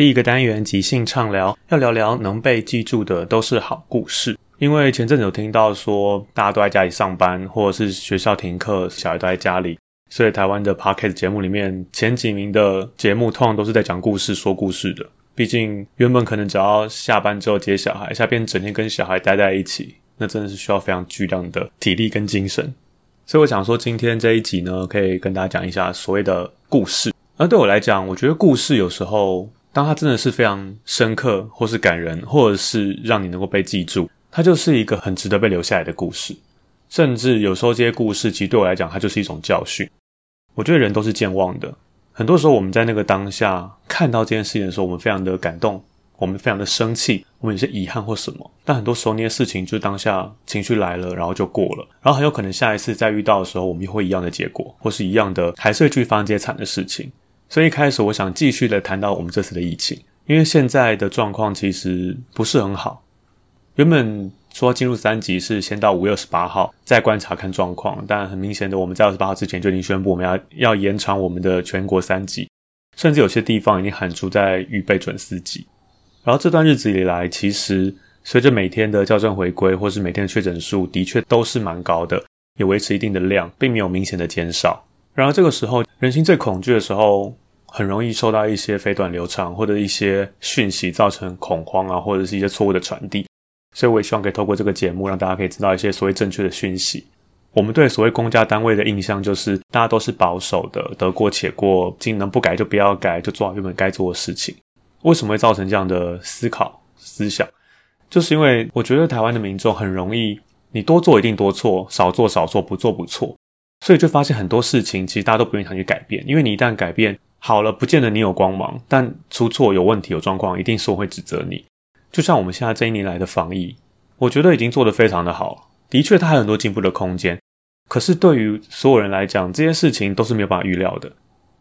第一个单元即兴畅聊，要聊聊能被记住的都是好故事。因为前阵子有听到说，大家都在家里上班，或者是学校停课，小孩都在家里，所以台湾的 podcast 节目里面前几名的节目，通常都是在讲故事、说故事的。毕竟原本可能只要下班之后接小孩，下边整天跟小孩待在一起，那真的是需要非常巨量的体力跟精神。所以我想说，今天这一集呢，可以跟大家讲一下所谓的故事。而对我来讲，我觉得故事有时候。当它真的是非常深刻，或是感人，或者是让你能够被记住，它就是一个很值得被留下来的故事。甚至有时候这些故事，其实对我来讲，它就是一种教训。我觉得人都是健忘的，很多时候我们在那个当下看到这件事情的时候，我们非常的感动，我们非常的生气，我们有些遗憾或什么。但很多时候那些事情，就是当下情绪来了，然后就过了，然后很有可能下一次再遇到的时候，我们又会一样的结果，或是一样的，还是会去发生这些惨的事情。所以一开始我想继续的谈到我们这次的疫情，因为现在的状况其实不是很好。原本说进入三级是先到五月二十八号再观察看状况，但很明显的我们在二十八号之前就已经宣布我们要要延长我们的全国三级，甚至有些地方已经喊出在预备准四级。然后这段日子以来，其实随着每天的校正回归，或是每天的确诊数的确都是蛮高的，也维持一定的量，并没有明显的减少。然而这个时候，人心最恐惧的时候，很容易受到一些非短流长或者一些讯息造成恐慌啊，或者是一些错误的传递。所以我也希望可以透过这个节目，让大家可以知道一些所谓正确的讯息。我们对所谓公家单位的印象就是，大家都是保守的，得过且过，尽能不改就不要改，就做好原本该做的事情。为什么会造成这样的思考思想？就是因为我觉得台湾的民众很容易，你多做一定多错，少做少错，不做不错。所以就发现很多事情，其实大家都不愿意想去改变，因为你一旦改变好了，不见得你有光芒，但出错、有问题、有状况，一定是我会指责你。就像我们现在这一年来的防疫，我觉得已经做得非常的好，的确它还有很多进步的空间。可是对于所有人来讲，这些事情都是没有办法预料的。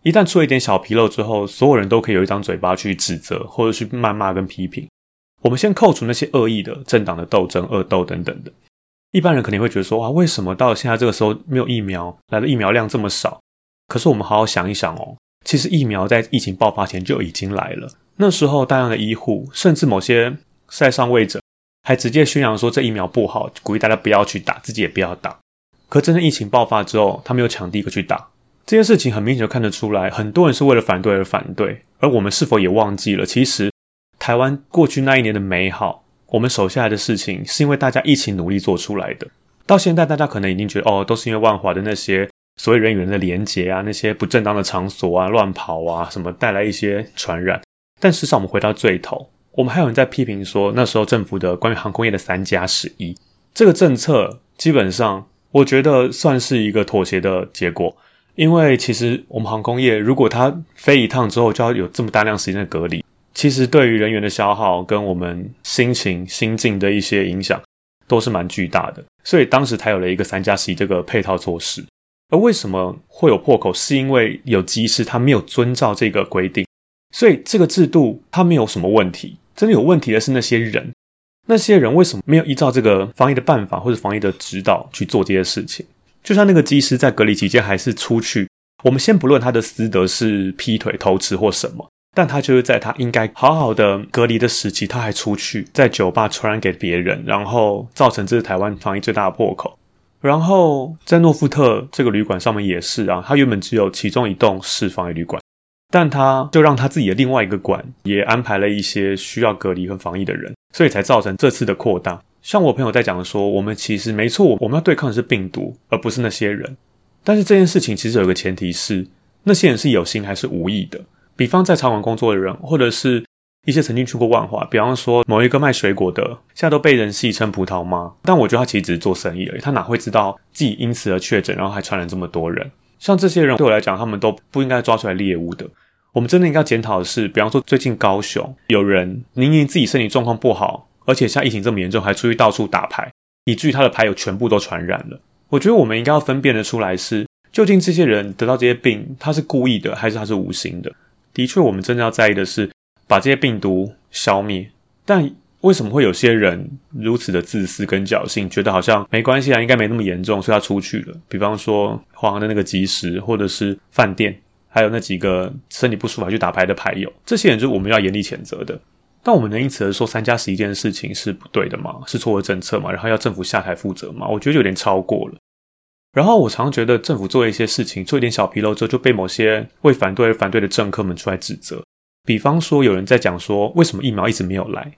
一旦出了一点小纰漏之后，所有人都可以有一张嘴巴去指责，或者去谩骂跟批评。我们先扣除那些恶意的政党的斗争、恶斗等等的。一般人肯定会觉得说：哇，为什么到现在这个时候没有疫苗来的疫苗量这么少？可是我们好好想一想哦，其实疫苗在疫情爆发前就已经来了。那时候大量的医护，甚至某些在上位者，还直接宣扬说这疫苗不好，鼓励大家不要去打，自己也不要打。可真正疫情爆发之后，他们又抢第一个去打。这件事情很明显就看得出来，很多人是为了反对而反对。而我们是否也忘记了，其实台湾过去那一年的美好？我们手下来的事情，是因为大家一起努力做出来的。到现在，大家可能已经觉得，哦，都是因为万华的那些所谓人与人的连结啊，那些不正当的场所啊、乱跑啊，什么带来一些传染。但事实上，我们回到最头，我们还有人在批评说，那时候政府的关于航空业的三加十一这个政策，基本上我觉得算是一个妥协的结果。因为其实我们航空业，如果它飞一趟之后就要有这么大量时间的隔离，其实对于人员的消耗跟我们心情心境的一些影响都是蛮巨大的，所以当时才有了一个三加十这个配套措施。而为什么会有破口，是因为有机师他没有遵照这个规定，所以这个制度它没有什么问题。真的有问题的是那些人，那些人为什么没有依照这个防疫的办法或者防疫的指导去做这些事情？就像那个机师在隔离期间还是出去，我们先不论他的私德是劈腿、偷吃或什么，但他就是在他应该好好的隔离的时期，他还出去在酒吧传染给别人，然后造成这是台湾防疫最大的破口。然后在诺富特这个旅馆上面也是啊，他原本只有其中一栋是防疫旅馆，但他就让他自己的另外一个馆也安排了一些需要隔离和防疫的人，所以才造成这次的扩大。像我朋友在讲说，我们其实没错，我们要对抗的是病毒，而不是那些人。但是这件事情其实有个前提是，那些人是有心还是无意的。比方在餐馆工作的人，或者是。一些曾经去过万华，比方说某一个卖水果的，现在都被人戏称葡萄妈。但我觉得他其实只是做生意而已，他哪会知道自己因此而确诊，然后还传染这么多人？像这些人对我来讲，他们都不应该抓出来猎物的。我们真的应该检讨的是，比方说最近高雄有人明明自己身体状况不好，而且像疫情这么严重，还出去到处打牌，以至于他的牌友全部都传染了。我觉得我们应该要分辨得出来，是究竟这些人得到这些病，他是故意的，还是他是无心的？的确，我们真的要在意的是。把这些病毒消灭，但为什么会有些人如此的自私跟侥幸，觉得好像没关系啊，应该没那么严重，所以他出去了。比方说华航的那个及时，或者是饭店，还有那几个身体不舒服去打牌的牌友，这些人就是我们要严厉谴责的。但我们能因此而说三加十一件事情是不对的吗？是错的政策吗？然后要政府下台负责吗？我觉得有点超过了。然后我常觉得政府做一些事情，做一点小纰漏之后，就被某些为反对而反对的政客们出来指责。比方说，有人在讲说，为什么疫苗一直没有来？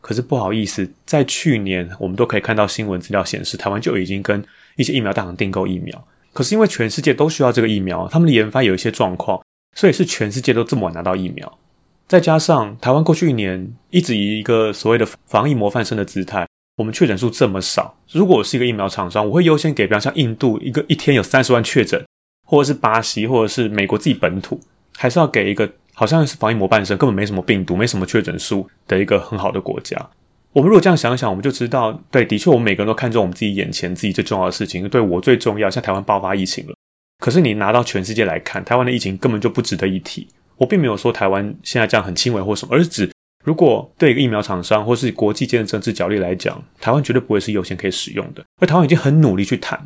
可是不好意思，在去年我们都可以看到新闻资料显示，台湾就已经跟一些疫苗大厂订购疫苗。可是因为全世界都需要这个疫苗，他们的研发有一些状况，所以是全世界都这么晚拿到疫苗。再加上台湾过去一年一直以一个所谓的防疫模范生的姿态，我们确诊数这么少。如果我是一个疫苗厂商，我会优先给，比方像印度一个一天有三十万确诊，或者是巴西，或者是美国自己本土，还是要给一个。好像是防疫模范生，根本没什么病毒，没什么确诊数的一个很好的国家。我们如果这样想想，我们就知道，对，的确，我们每个人都看重我们自己眼前自己最重要的事情。对我最重要，像台湾爆发疫情了，可是你拿到全世界来看，台湾的疫情根本就不值得一提。我并没有说台湾现在这样很轻微或什么，而是指如果对一个疫苗厂商或是国际间的政治角力来讲，台湾绝对不会是优先可以使用的。而台湾已经很努力去谈。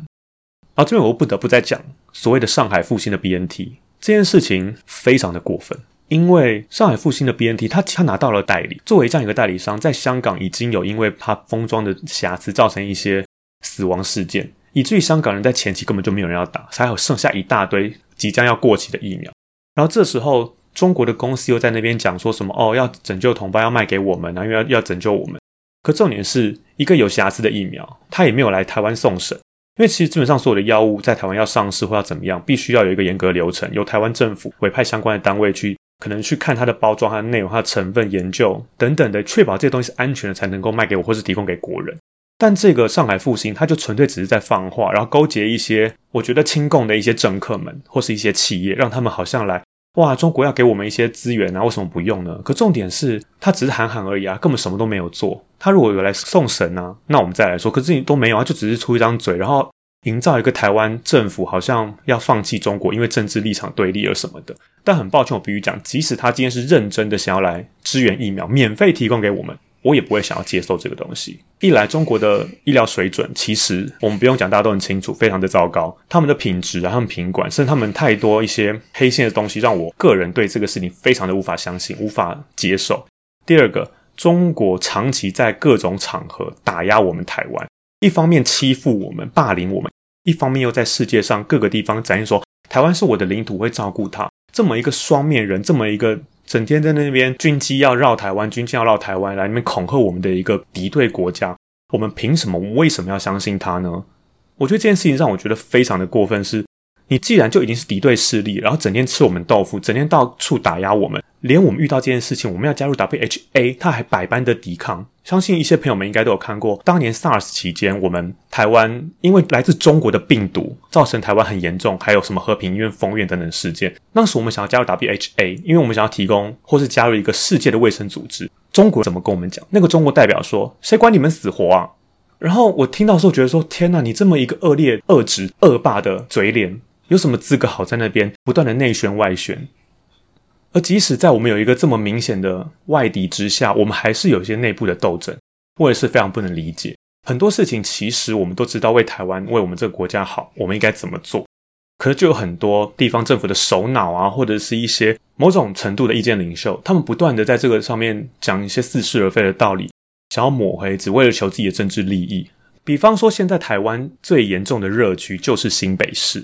然后这边我又不得不再讲所谓的上海复兴的 BNT 这件事情，非常的过分。因为上海复兴的 BNT，他他拿到了代理，作为这样一个代理商，在香港已经有因为他封装的瑕疵造成一些死亡事件，以至于香港人在前期根本就没有人要打，还有剩下一大堆即将要过期的疫苗。然后这时候中国的公司又在那边讲说什么哦，要拯救同胞，要卖给我们啊，因为要要拯救我们。可重点是一个有瑕疵的疫苗，他也没有来台湾送审，因为其实基本上所有的药物在台湾要上市或要怎么样，必须要有一个严格流程，由台湾政府委派相关的单位去。可能去看它的包装、它的内容、它的成分研究等等的，确保这些东西是安全的，才能够卖给我或是提供给国人。但这个上海复兴，它就纯粹只是在放话，然后勾结一些我觉得亲共的一些政客们或是一些企业，让他们好像来哇，中国要给我们一些资源啊，为什么不用呢？可重点是，他只是喊喊而已啊，根本什么都没有做。他如果有来送神呢，那我们再来说。可是你都没有啊，就只是出一张嘴，然后。营造一个台湾政府好像要放弃中国，因为政治立场对立而什么的。但很抱歉，我必须讲，即使他今天是认真的想要来支援疫苗，免费提供给我们，我也不会想要接受这个东西。一来，中国的医疗水准其实我们不用讲，大家都很清楚，非常的糟糕。他们的品质啊，他们品管，甚至他们太多一些黑线的东西，让我个人对这个事情非常的无法相信，无法接受。第二个，中国长期在各种场合打压我们台湾，一方面欺负我们，霸凌我们。一方面又在世界上各个地方展现说，台湾是我的领土，会照顾它。这么一个双面人，这么一个整天在那边军机要绕台湾，军机要绕台湾来那边恐吓我们的一个敌对国家，我们凭什么？为什么要相信他呢？我觉得这件事情让我觉得非常的过分。是，你既然就已经是敌对势力，然后整天吃我们豆腐，整天到处打压我们，连我们遇到这件事情，我们要加入 WHA，他还百般的抵抗。相信一些朋友们应该都有看过，当年 SARS 期间，我们台湾因为来自中国的病毒，造成台湾很严重，还有什么和平医院封院等等事件。那时我们想要加入 WHA，因为我们想要提供或是加入一个世界的卫生组织。中国怎么跟我们讲？那个中国代表说：“谁管你们死活啊？”然后我听到时候觉得说：“天哪，你这么一个恶劣、恶质、恶霸的嘴脸，有什么资格好在那边不断的内宣外宣？”而即使在我们有一个这么明显的外敌之下，我们还是有一些内部的斗争。我也是非常不能理解，很多事情其实我们都知道为台湾、为我们这个国家好，我们应该怎么做。可是就有很多地方政府的首脑啊，或者是一些某种程度的意见领袖，他们不断的在这个上面讲一些似是而非的道理，想要抹黑，只为了求自己的政治利益。比方说，现在台湾最严重的热区就是新北市。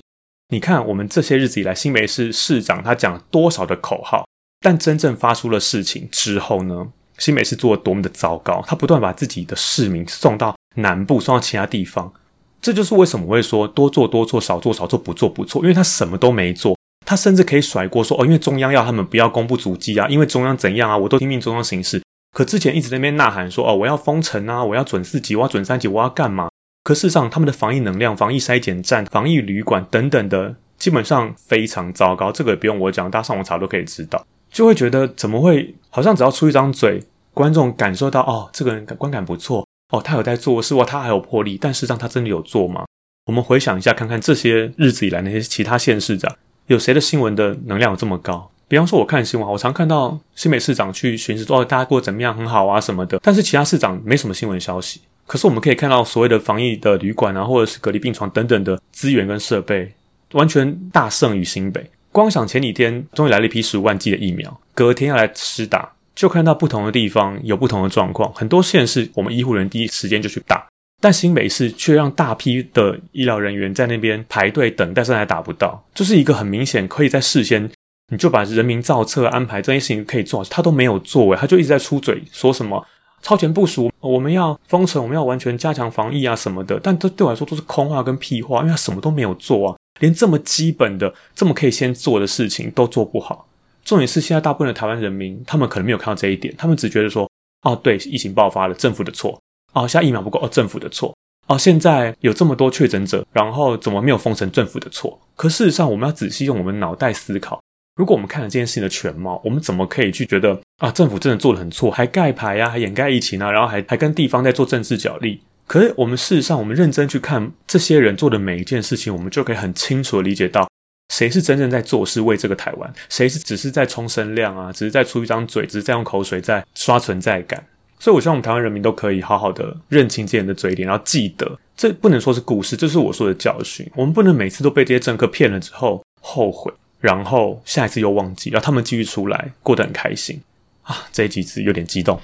你看，我们这些日子以来，新北市市长他讲多少的口号，但真正发出了事情之后呢？新北市做的多么的糟糕，他不断把自己的市民送到南部，送到其他地方。这就是为什么我会说多做多做，少做少做，不做不错，因为他什么都没做，他甚至可以甩锅说哦，因为中央要他们不要公布足迹啊，因为中央怎样啊，我都听命中央行事。可之前一直在那边呐喊说哦，我要封城啊，我要准四级，我要准三级，我要干嘛？可事实上，他们的防疫能量、防疫筛检站、防疫旅馆等等的，基本上非常糟糕。这个也不用我讲，大家上网查都可以知道。就会觉得怎么会？好像只要出一张嘴，观众感受到哦，这个人观感不错哦，他有在做事哇，他还有魄力。但事实上，他真的有做吗？我们回想一下，看看这些日子以来那些其他县市长，有谁的新闻的能量有这么高？比方说，我看新闻，我常看到新北市长去巡视，说大家过得怎么样，很好啊什么的。但是其他市长没什么新闻消息。可是我们可以看到，所谓的防疫的旅馆啊，或者是隔离病床等等的资源跟设备，完全大胜于新北。光想前几天终于来了一批十五万剂的疫苗，隔天要来施打，就看到不同的地方有不同的状况。很多县市我们医护人第一时间就去打，但新北市却让大批的医疗人员在那边排队等，但是还打不到，就是一个很明显可以在事先你就把人民造册安排这些事情可以做，他都没有做，他就一直在出嘴说什么。超前部署，我们要封城，我们要完全加强防疫啊什么的，但这对我来说都是空话跟屁话，因为他什么都没有做啊，连这么基本的、这么可以先做的事情都做不好。重点是现在大部分的台湾人民，他们可能没有看到这一点，他们只觉得说，哦，对，疫情爆发了，政府的错，哦，现在疫苗不够，哦，政府的错，哦，现在有这么多确诊者，然后怎么没有封城，政府的错。可事实上，我们要仔细用我们脑袋思考。如果我们看了这件事情的全貌，我们怎么可以去觉得啊，政府真的做的很错，还盖牌呀，还掩盖疫情啊，然后还还跟地方在做政治角力？可是我们事实上，我们认真去看这些人做的每一件事情，我们就可以很清楚的理解到，谁是真正在做事为这个台湾，谁是只是在冲声量啊，只是在出一张嘴，只是在用口水在刷存在感。所以，我希望我们台湾人民都可以好好的认清这些人的嘴脸，然后记得，这不能说是故事，这是我说的教训。我们不能每次都被这些政客骗了之后后悔。然后下一次又忘记，然后他们继续出来过得很开心啊！这一集是有点激动，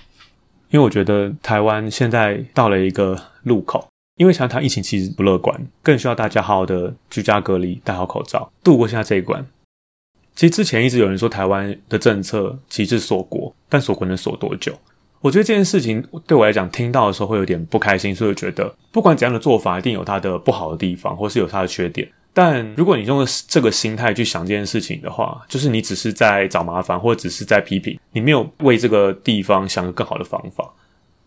因为我觉得台湾现在到了一个路口，因为想台疫情其实不乐观，更需要大家好好的居家隔离，戴好口罩，度过现在这一关。其实之前一直有人说台湾的政策其实锁国，但锁国能锁多久？我觉得这件事情对我来讲，听到的时候会有点不开心，所以我觉得不管怎样的做法，一定有它的不好的地方，或是有它的缺点。但如果你用这个心态去想这件事情的话，就是你只是在找麻烦，或者只是在批评，你没有为这个地方想个更好的方法。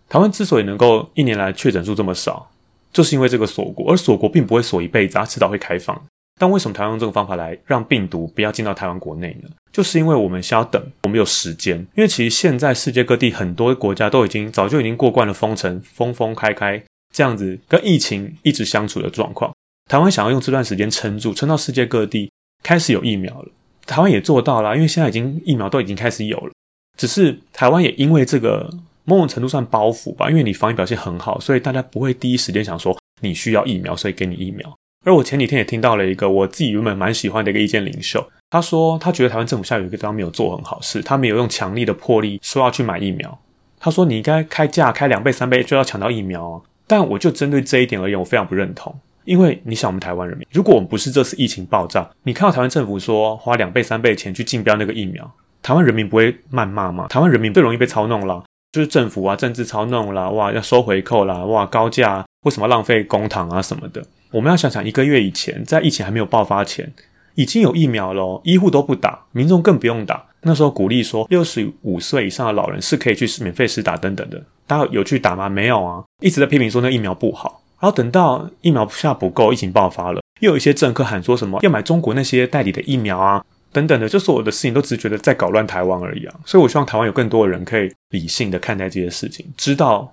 台湾之所以能够一年来确诊数这么少，就是因为这个锁国，而锁国并不会锁一辈子，它迟早会开放。但为什么台湾用这个方法来让病毒不要进到台湾国内呢？就是因为我们需要等，我们有时间。因为其实现在世界各地很多国家都已经早就已经过惯了封城、封封开开这样子跟疫情一直相处的状况。台湾想要用这段时间撑住，撑到世界各地开始有疫苗了，台湾也做到了，因为现在已经疫苗都已经开始有了。只是台湾也因为这个某种程度上包袱吧，因为你防疫表现很好，所以大家不会第一时间想说你需要疫苗，所以给你疫苗。而我前几天也听到了一个我自己原本蛮喜欢的一个意见领袖，他说他觉得台湾政府下有一个地方没有做很好，是他没有用强力的魄力说要去买疫苗。他说你应该开价开两倍三倍就要抢到疫苗啊，但我就针对这一点而言，我非常不认同。因为你想，我们台湾人民，如果我们不是这次疫情爆炸，你看到台湾政府说花两倍、三倍钱去竞标那个疫苗，台湾人民不会谩骂吗？台湾人民最容易被操弄了，就是政府啊，政治操弄啦，哇，要收回扣啦，哇，高价，为什么浪费公帑啊什么的？我们要想想，一个月以前，在疫情还没有爆发前，已经有疫苗了，医护都不打，民众更不用打。那时候鼓励说，六十五岁以上的老人是可以去免费施打等等的。大家有去打吗？没有啊，一直在批评说那疫苗不好。然后等到疫苗下不够，疫情爆发了，又有一些政客喊说什么要买中国那些代理的疫苗啊，等等的，就所有的事情都只是觉得在搞乱台湾而已啊。所以我希望台湾有更多的人可以理性的看待这些事情，知道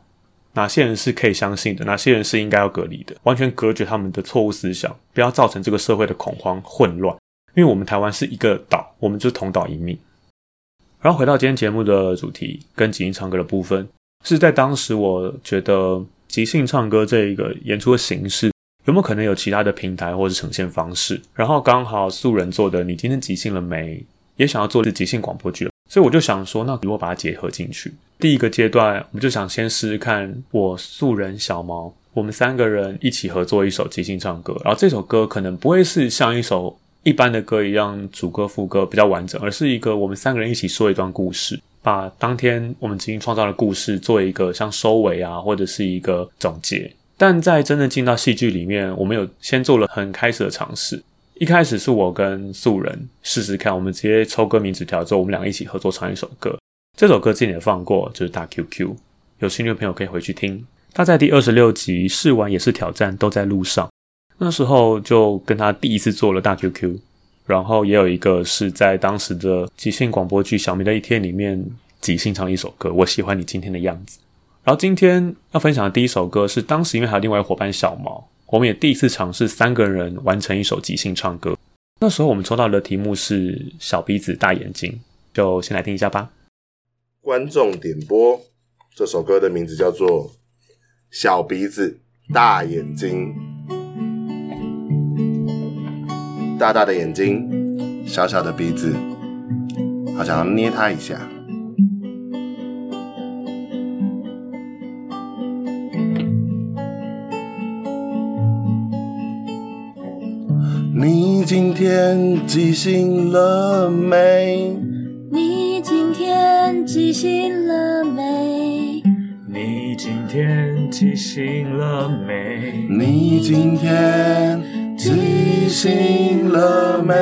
哪些人是可以相信的，哪些人是应该要隔离的，完全隔绝他们的错误思想，不要造成这个社会的恐慌混乱。因为我们台湾是一个岛，我们就同岛一命。然后回到今天节目的主题，跟即兴唱歌的部分，是在当时我觉得即兴唱歌这一个演出的形式，有没有可能有其他的平台或者呈现方式？然后刚好素人做的，你今天即兴了没？也想要做即兴广播剧，所以我就想说，那如果把它结合进去，第一个阶段，我们就想先试试看，我素人小毛，我们三个人一起合作一首即兴唱歌，然后这首歌可能不会是像一首。一般的歌一样，主歌副歌比较完整，而是一个我们三个人一起说一段故事，把当天我们即兴创造的故事做一个像收尾啊，或者是一个总结。但在真正进到戏剧里面，我们有先做了很开始的尝试。一开始是我跟素人试试看，我们直接抽歌名纸条之后，我们两个一起合作唱一首歌。这首歌之前也放过，就是大 QQ，有兴趣的朋友可以回去听。他在第二十六集试完也是挑战，都在路上。那时候就跟他第一次做了大 QQ，然后也有一个是在当时的即兴广播剧《小明的一天》里面即兴唱一首歌，我喜欢你今天的样子。然后今天要分享的第一首歌是当时因为还有另外一伙伴小毛，我们也第一次尝试三个人完成一首即兴唱歌。那时候我们抽到的题目是小鼻子大眼睛，就先来听一下吧。观众点播这首歌的名字叫做《小鼻子大眼睛》。大大的眼睛，小小的鼻子，好想要捏它一下。你今天记醒了没？你今天记醒了没？你今天记醒了没？你今天。记醒了没？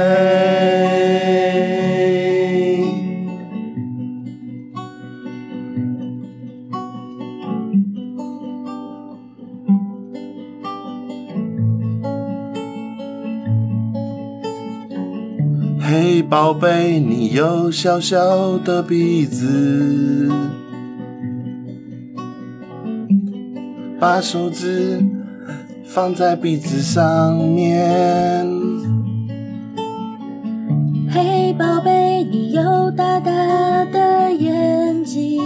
嘿，宝贝，你有小小的鼻子，把手指。放在鼻子上面。嘿，宝贝，你有大大的眼睛，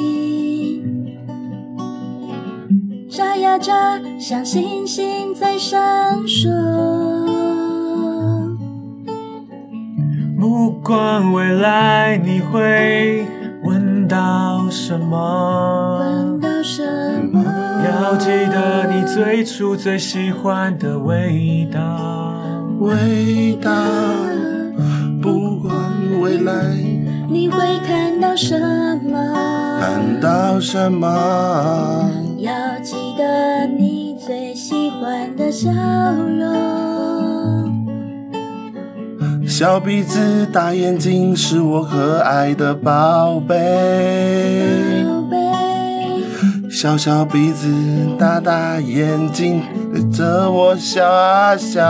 眨呀眨，像星星在闪烁。不管未来你会闻到什么，闻到什么。要记得你最初最喜欢的味道，味道。不管未来你会看到什么，看到什么。要记得你最喜欢的笑容。小鼻子大眼睛是我可爱的宝贝。小小鼻子，大大眼睛，对着我笑啊笑。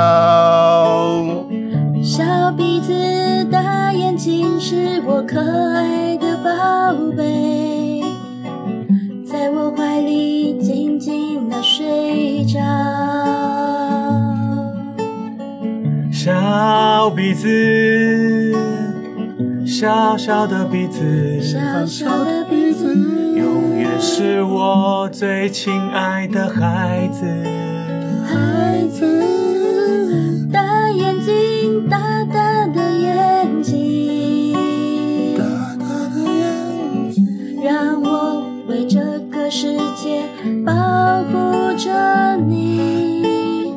小鼻子，大眼睛，是我可爱的宝贝，在我怀里静静的睡着。小鼻子，小小的鼻子，小小的鼻子。是我最亲爱的孩子，孩子，大眼睛，大大的眼睛，大大的眼睛，让我为这个世界保护着你，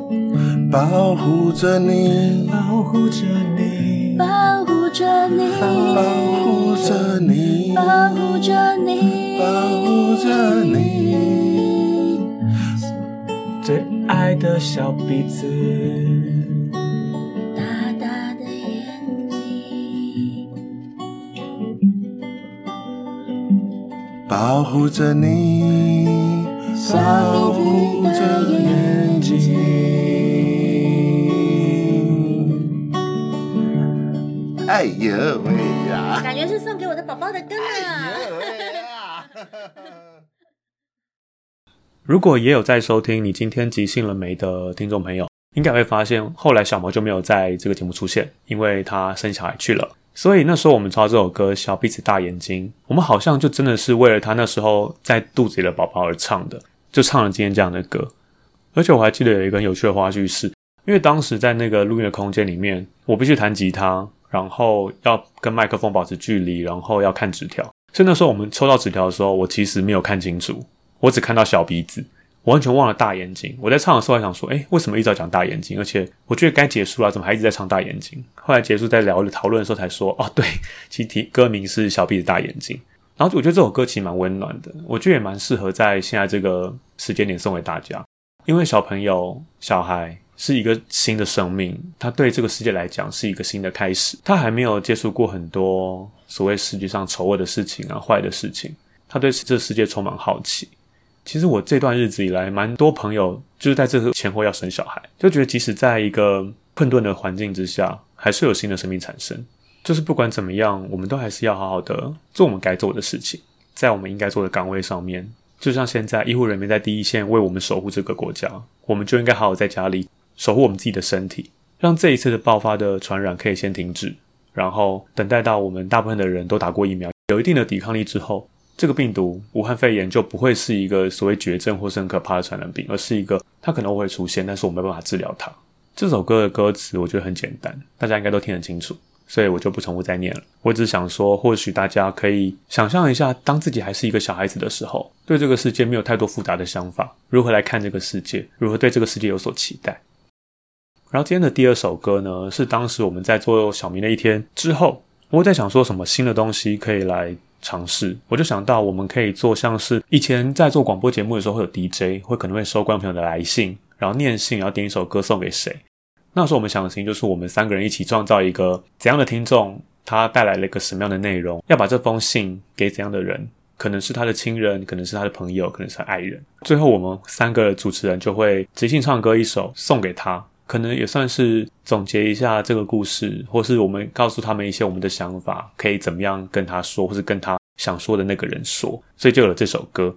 保护着你，保护着你，保护着你，保护着你，保护着你。着你最爱的小鼻子，大大的眼睛，保护着你，保护着眼睛。哎呦喂呀，感觉是。如果也有在收听你今天即兴了没的听众朋友，应该会发现后来小毛就没有在这个节目出现，因为他生小孩去了。所以那时候我们抄这首歌《小鼻子大眼睛》，我们好像就真的是为了他那时候在肚子里的宝宝而唱的，就唱了今天这样的歌。而且我还记得有一个很有趣的花絮是，因为当时在那个录音的空间里面，我必须弹吉他。然后要跟麦克风保持距离，然后要看纸条。所以那时候我们抽到纸条的时候，我其实没有看清楚，我只看到小鼻子，我完全忘了大眼睛。我在唱的时候还想说，哎，为什么一直要讲大眼睛？而且我觉得该结束了，怎么还一直在唱大眼睛？后来结束在聊讨论的时候才说，哦，对，其实歌名是小鼻子大眼睛。然后我觉得这首歌其实蛮温暖的，我觉得也蛮适合在现在这个时间点送给大家，因为小朋友、小孩。是一个新的生命，他对这个世界来讲是一个新的开始。他还没有接触过很多所谓世界上丑恶的事情啊、坏的事情，他对这世界充满好奇。其实我这段日子以来，蛮多朋友就是在这个前后要生小孩，就觉得即使在一个困顿的环境之下，还是有新的生命产生。就是不管怎么样，我们都还是要好好的做我们该做的事情，在我们应该做的岗位上面。就像现在医护人员在第一线为我们守护这个国家，我们就应该好好在家里。守护我们自己的身体，让这一次的爆发的传染可以先停止，然后等待到我们大部分的人都打过疫苗，有一定的抵抗力之后，这个病毒武汉肺炎就不会是一个所谓绝症或是很可怕的传染病，而是一个它可能会出现，但是我没办法治疗它。这首歌的歌词我觉得很简单，大家应该都听得清楚，所以我就不重复再念了。我只想说，或许大家可以想象一下，当自己还是一个小孩子的时候，对这个世界没有太多复杂的想法，如何来看这个世界，如何对这个世界有所期待。然后今天的第二首歌呢，是当时我们在做小明的一天之后，我在想说什么新的东西可以来尝试，我就想到我们可以做像是以前在做广播节目的时候会有 DJ，会可能会收观众朋友的来信，然后念信，然后点一首歌送给谁。那时候我们想的事情就是我们三个人一起创造一个怎样的听众，他带来了一个什么样的内容，要把这封信给怎样的人，可能是他的亲人，可能是他的朋友，可能是爱人。最后我们三个主持人就会即兴唱歌一首送给他。可能也算是总结一下这个故事，或是我们告诉他们一些我们的想法，可以怎么样跟他说，或是跟他想说的那个人说，所以就有了这首歌。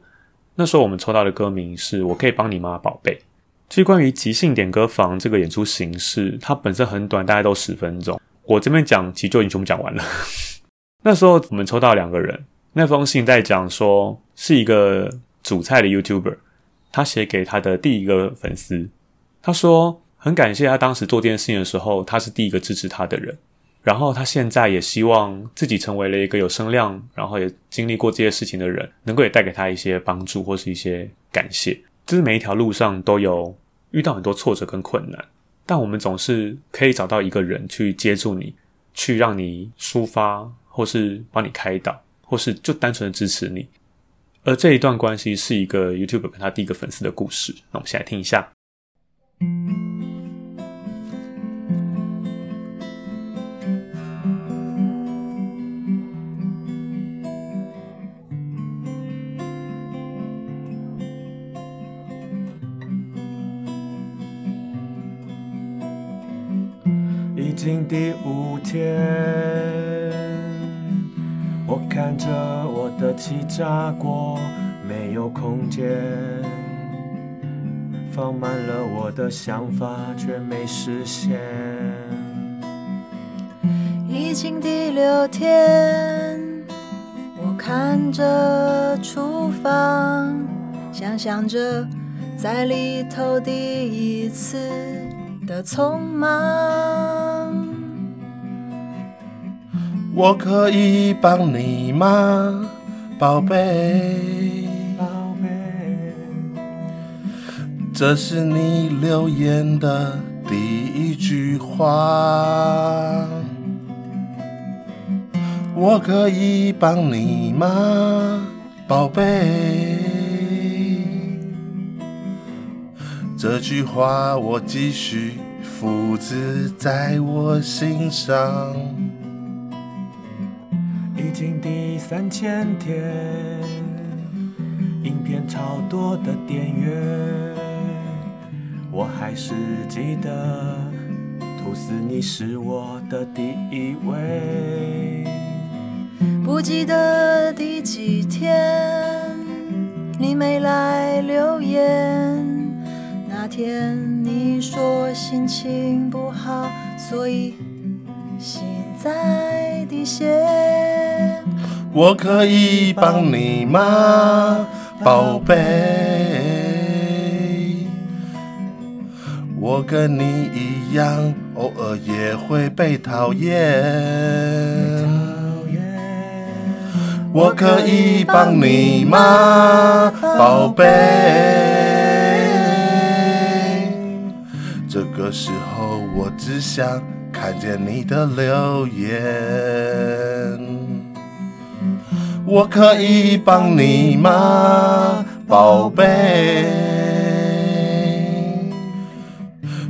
那时候我们抽到的歌名是我可以帮你吗，宝贝。其实关于即兴点歌房这个演出形式，它本身很短，大概都十分钟。我这边讲其实就已经全部讲完了。那时候我们抽到两个人，那封信在讲说是一个煮菜的 YouTuber，他写给他的第一个粉丝，他说。很感谢他当时做这件事情的时候，他是第一个支持他的人。然后他现在也希望自己成为了一个有声量，然后也经历过这些事情的人，能够也带给他一些帮助或是一些感谢。就是每一条路上都有遇到很多挫折跟困难，但我们总是可以找到一个人去接住你，去让你抒发，或是帮你开导，或是就单纯的支持你。而这一段关系是一个 YouTube 跟他第一个粉丝的故事。那我们先来听一下。已经第五天，我看着我的气炸锅，没有空间，放慢了我的想法，却没实现。已经第六天，我看着厨房，想象着在里头第一次的匆忙。我可以帮你吗，宝贝？宝贝，这是你留言的第一句话。我可以帮你吗，宝贝？这句话我继续复制在我心上。已经第三千天，影片超多的点阅，我还是记得吐司你是我的第一位。不记得第几天你没来留言，那天你说心情不好，所以心在滴血。我可以帮你吗，宝贝？我跟你一样，偶尔也会被讨厌。我可以帮你吗，宝贝？这个时候，我只想看见你的留言。我可以帮你吗，宝贝？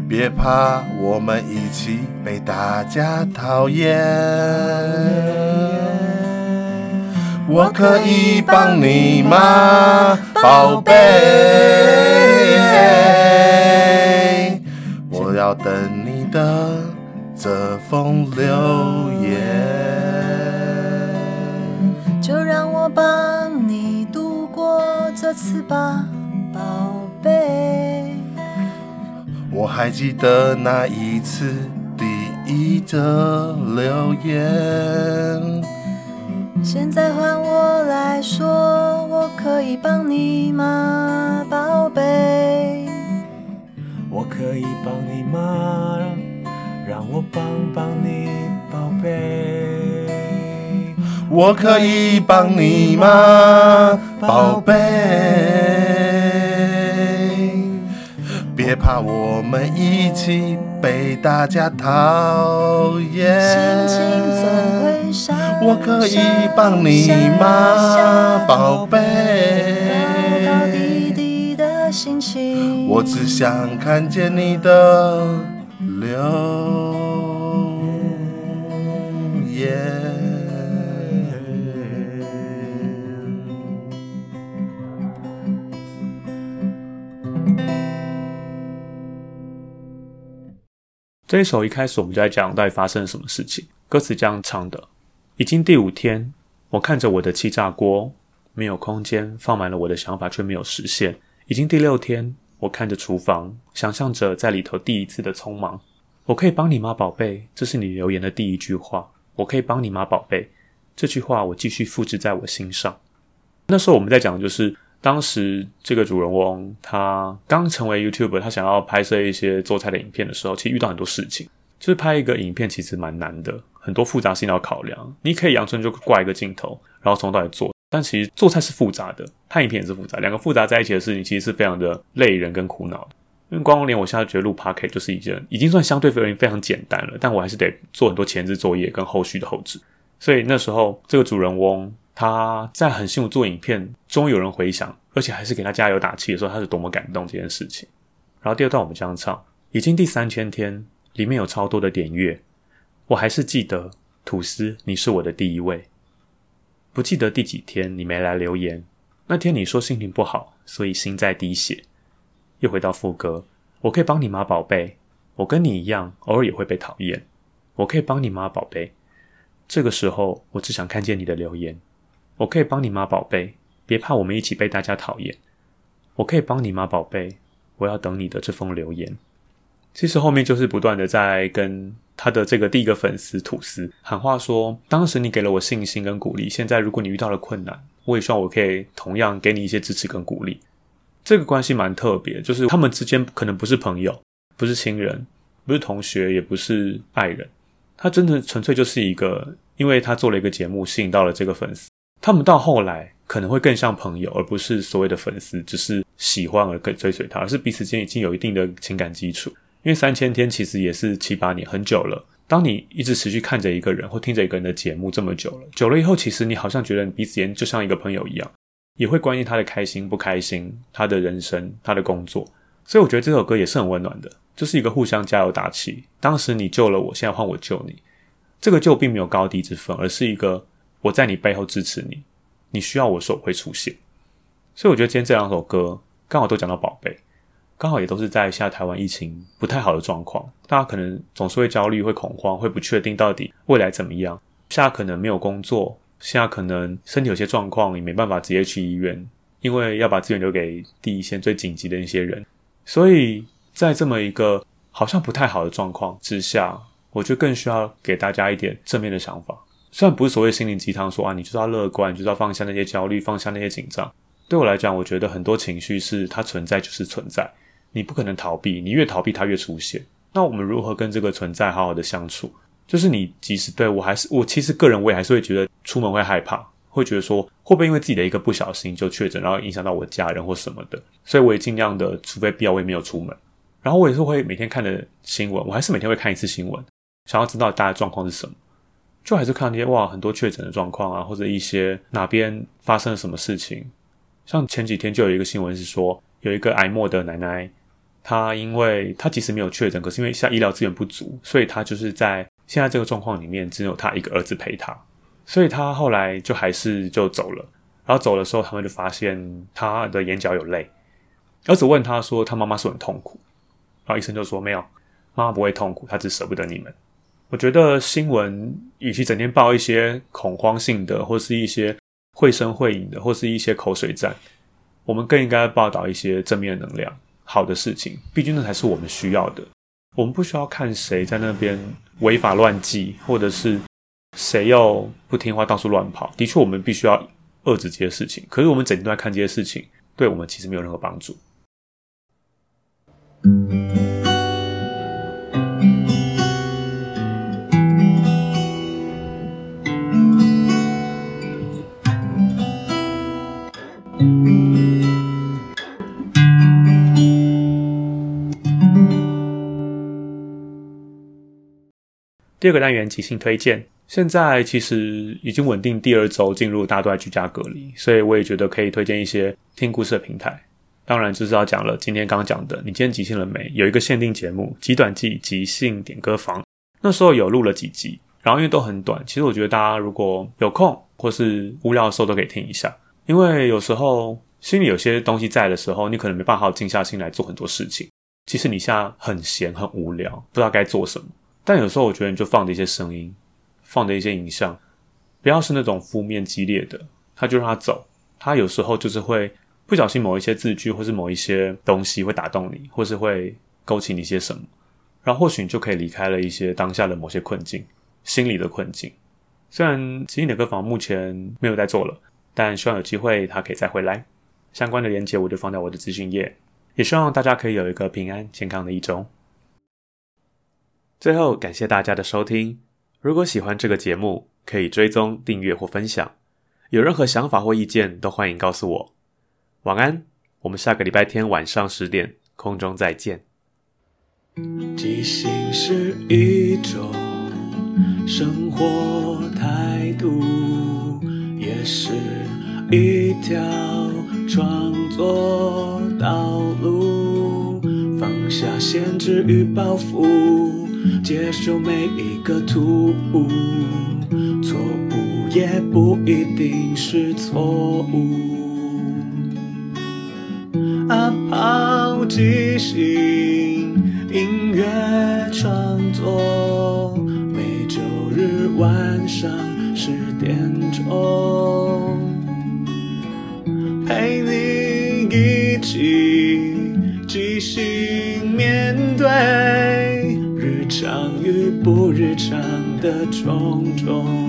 别怕，我们一起被大家讨厌。我可以帮你吗，宝贝？我要等你的这封留言。就让我帮你度过这次吧，宝贝。我还记得那一次第一则留言，现在换我来说，我可以帮你吗，宝贝？我可以帮你吗？让我帮帮你，宝贝。我可以帮你吗，宝贝？别怕，我们一起被大家讨厌。我可以帮你吗，宝贝？我只想看见你的留这一首一开始我们就在讲到底发生了什么事情。歌词这样唱的：已经第五天，我看着我的气炸锅，没有空间放满了我的想法，却没有实现。已经第六天，我看着厨房，想象着在里头第一次的匆忙。我可以帮你吗，宝贝？这是你留言的第一句话。我可以帮你吗，宝贝？这句话我继续复制在我心上。那时候我们在讲的就是。当时这个主人翁他刚成为 YouTuber，他想要拍摄一些做菜的影片的时候，其实遇到很多事情。就是拍一个影片其实蛮难的，很多复杂性要考量。你可以阳春就挂一个镜头，然后从头到尾做，但其实做菜是复杂的，拍影片也是复杂。两个复杂在一起的事情，其实是非常的累人跟苦恼。因为光连我现在觉得录 p o c a s t 就是一件已经算相对而言非常简单了，但我还是得做很多前置作业跟后续的后置。所以那时候这个主人翁。他在很辛苦做影片，终于有人回想，而且还是给他加油打气的时候，他是多么感动这件事情。然后第二段我们这样唱，已经第三千天，里面有超多的点阅，我还是记得吐司，你是我的第一位。不记得第几天你没来留言，那天你说心情不好，所以心在滴血。又回到副歌，我可以帮你吗，宝贝？我跟你一样，偶尔也会被讨厌。我可以帮你吗，宝贝？这个时候，我只想看见你的留言。我可以帮你吗，宝贝？别怕，我们一起被大家讨厌。我可以帮你吗，宝贝？我要等你的这封留言。其实后面就是不断的在跟他的这个第一个粉丝吐司喊话，说当时你给了我信心跟鼓励，现在如果你遇到了困难，我也希望我可以同样给你一些支持跟鼓励。这个关系蛮特别，就是他们之间可能不是朋友，不是亲人，不是同学，也不是爱人，他真的纯粹就是一个，因为他做了一个节目，吸引到了这个粉丝。他们到后来可能会更像朋友，而不是所谓的粉丝，只是喜欢而更追随他，而是彼此间已经有一定的情感基础。因为三千天其实也是七八年，很久了。当你一直持续看着一个人或听着一个人的节目这么久了，久了以后，其实你好像觉得你彼此间就像一个朋友一样，也会关心他的开心不开心，他的人生，他的工作。所以我觉得这首歌也是很温暖的，就是一个互相加油打气。当时你救了我，现在换我救你。这个救并没有高低之分，而是一个。我在你背后支持你，你需要我时候会出现。所以我觉得今天这两首歌刚好都讲到宝贝，刚好也都是在现在台湾疫情不太好的状况，大家可能总是会焦虑、会恐慌、会不确定到底未来怎么样。现在可能没有工作，现在可能身体有些状况，也没办法直接去医院，因为要把资源留给第一线最紧急的一些人。所以在这么一个好像不太好的状况之下，我就更需要给大家一点正面的想法。虽然不是所谓心灵鸡汤，说啊，你就是要乐观，你就是要放下那些焦虑，放下那些紧张。对我来讲，我觉得很多情绪是它存在就是存在，你不可能逃避，你越逃避它越出现。那我们如何跟这个存在好好的相处？就是你即使对我还是我，其实个人我也还是会觉得出门会害怕，会觉得说会不会因为自己的一个不小心就确诊，然后影响到我家人或什么的。所以我也尽量的，除非必要，我也没有出门。然后我也是会每天看的新闻，我还是每天会看一次新闻，想要知道大家状况是什么。就还是看那些哇，很多确诊的状况啊，或者一些哪边发生了什么事情。像前几天就有一个新闻是说，有一个癌末的奶奶，她因为她即使没有确诊，可是因为现在医疗资源不足，所以她就是在现在这个状况里面，只有她一个儿子陪她，所以她后来就还是就走了。然后走的时候，他们就发现她的眼角有泪。儿子问她说：“她妈妈是很痛苦？”然后医生就说：“没有，妈妈不会痛苦，她只舍不得你们。”我觉得新闻与其整天报一些恐慌性的，或是一些绘声绘影的，或是一些口水战，我们更应该报道一些正面能量、好的事情。毕竟那才是我们需要的。我们不需要看谁在那边违法乱纪，或者是谁又不听话到处乱跑。的确，我们必须要遏制这些事情。可是我们整天都在看这些事情，对我们其实没有任何帮助。第二个单元即兴推荐，现在其实已经稳定第二周进入大家都在居家隔离，所以我也觉得可以推荐一些听故事的平台。当然就是要讲了，今天刚刚讲的，你今天即兴了没？有一个限定节目《极短季即兴点歌房》，那时候有录了几集，然后因为都很短，其实我觉得大家如果有空或是无聊的时候都可以听一下，因为有时候心里有些东西在的时候，你可能没办法静下心来做很多事情。其实你现在很闲很无聊，不知道该做什么。但有时候我觉得，你就放的一些声音，放的一些影像，不要是那种负面激烈的，他就让他走。他有时候就是会不小心某一些字句，或是某一些东西会打动你，或是会勾起你一些什么，然后或许你就可以离开了一些当下的某些困境，心理的困境。虽然吉英的歌房目前没有在做了，但希望有机会他可以再回来。相关的链接我就放在我的资讯页，也希望大家可以有一个平安健康的一周。最后，感谢大家的收听。如果喜欢这个节目，可以追踪、订阅或分享。有任何想法或意见，都欢迎告诉我。晚安，我们下个礼拜天晚上十点空中再见。即兴是一种生活态度，也是一条创作道路。放下限制与包袱。接受每一个突兀，错误也不一定是错误。啊，抛即兴音乐创作，每周日晚上十点钟，的种种。